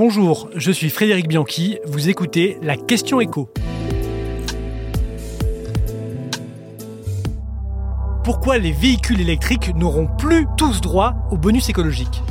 Bonjour, je suis Frédéric Bianchi, vous écoutez la question écho. Pourquoi les véhicules électriques n'auront plus tous droit au bonus écologique?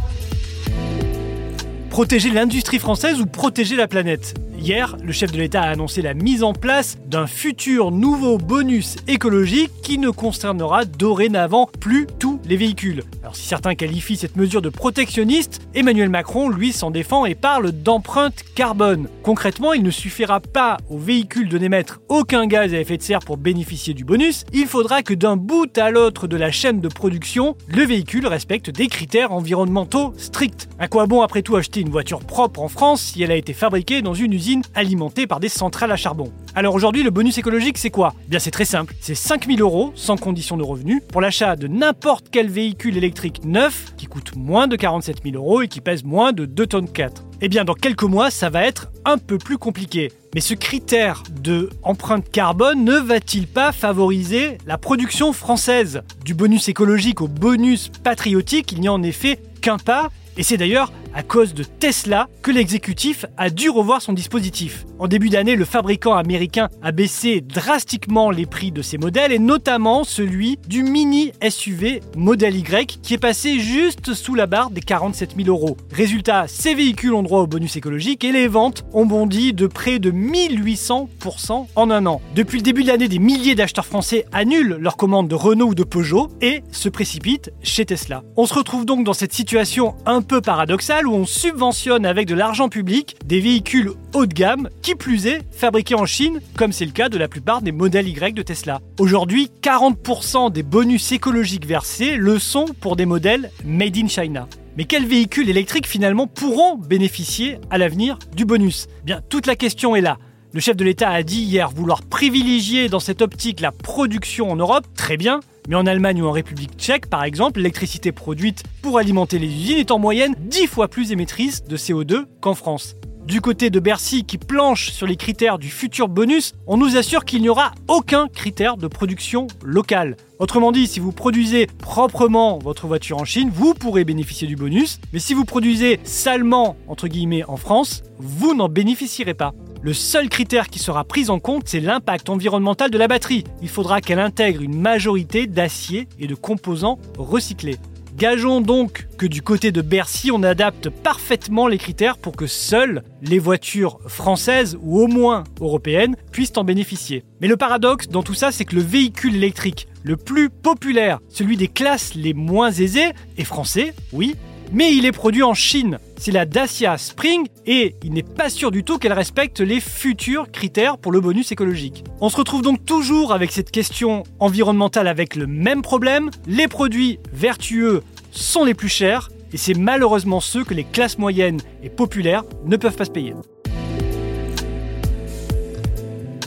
Protéger l'industrie française ou protéger la planète? Hier, le chef de l'État a annoncé la mise en place d'un futur nouveau bonus écologique qui ne concernera dorénavant plus tous les véhicules. Alors si certains qualifient cette mesure de protectionniste, Emmanuel Macron, lui, s'en défend et parle d'empreinte carbone. Concrètement, il ne suffira pas aux véhicules de n'émettre aucun gaz à effet de serre pour bénéficier du bonus, il faudra que d'un bout à l'autre de la chaîne de production, le véhicule respecte des critères environnementaux stricts. À quoi bon après tout acheter une voiture propre en France si elle a été fabriquée dans une usine alimentée par des centrales à charbon. Alors aujourd'hui, le bonus écologique, c'est quoi? Eh Bien, c'est très simple. C'est 5000 euros, sans condition de revenu, pour l'achat de n'importe quel véhicule électrique neuf qui coûte moins de 47 000 euros et qui pèse moins de 2 tonnes 4. Eh bien, dans quelques mois, ça va être un peu plus compliqué. Mais ce critère de empreinte carbone ne va-t-il pas favoriser la production française? Du bonus écologique au bonus patriotique, il n'y a en effet qu'un pas, et c'est d'ailleurs à cause de Tesla que l'exécutif a dû revoir son dispositif. En début d'année, le fabricant américain a baissé drastiquement les prix de ses modèles et notamment celui du mini SUV Model Y qui est passé juste sous la barre des 47 000 euros. Résultat, ces véhicules ont droit au bonus écologique et les ventes ont bondi de près de 1800% en un an. Depuis le début de l'année, des milliers d'acheteurs français annulent leurs commandes de Renault ou de Peugeot et se précipitent chez Tesla. On se retrouve donc dans cette situation un peu paradoxale où on subventionne avec de l'argent public des véhicules haut de gamme, qui plus est, fabriqués en Chine, comme c'est le cas de la plupart des modèles Y de Tesla. Aujourd'hui, 40% des bonus écologiques versés le sont pour des modèles made in China. Mais quels véhicules électriques finalement pourront bénéficier à l'avenir du bonus? Bien, toute la question est là. Le chef de l'État a dit hier vouloir privilégier dans cette optique la production en Europe, très bien, mais en Allemagne ou en République tchèque, par exemple, l'électricité produite pour alimenter les usines est en moyenne 10 fois plus émettrice de CO2 qu'en France. Du côté de Bercy qui planche sur les critères du futur bonus, on nous assure qu'il n'y aura aucun critère de production locale. Autrement dit, si vous produisez proprement votre voiture en Chine, vous pourrez bénéficier du bonus, mais si vous produisez salement, entre guillemets, en France, vous n'en bénéficierez pas. Le seul critère qui sera pris en compte, c'est l'impact environnemental de la batterie. Il faudra qu'elle intègre une majorité d'acier et de composants recyclés. Gageons donc que du côté de Bercy, on adapte parfaitement les critères pour que seules les voitures françaises ou au moins européennes puissent en bénéficier. Mais le paradoxe dans tout ça, c'est que le véhicule électrique le plus populaire, celui des classes les moins aisées, est français, oui, mais il est produit en Chine. C'est la Dacia Spring et il n'est pas sûr du tout qu'elle respecte les futurs critères pour le bonus écologique. On se retrouve donc toujours avec cette question environnementale avec le même problème. Les produits vertueux sont les plus chers et c'est malheureusement ceux que les classes moyennes et populaires ne peuvent pas se payer.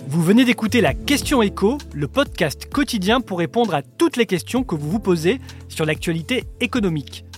Vous venez d'écouter la Question Écho, le podcast quotidien pour répondre à toutes les questions que vous vous posez sur l'actualité économique.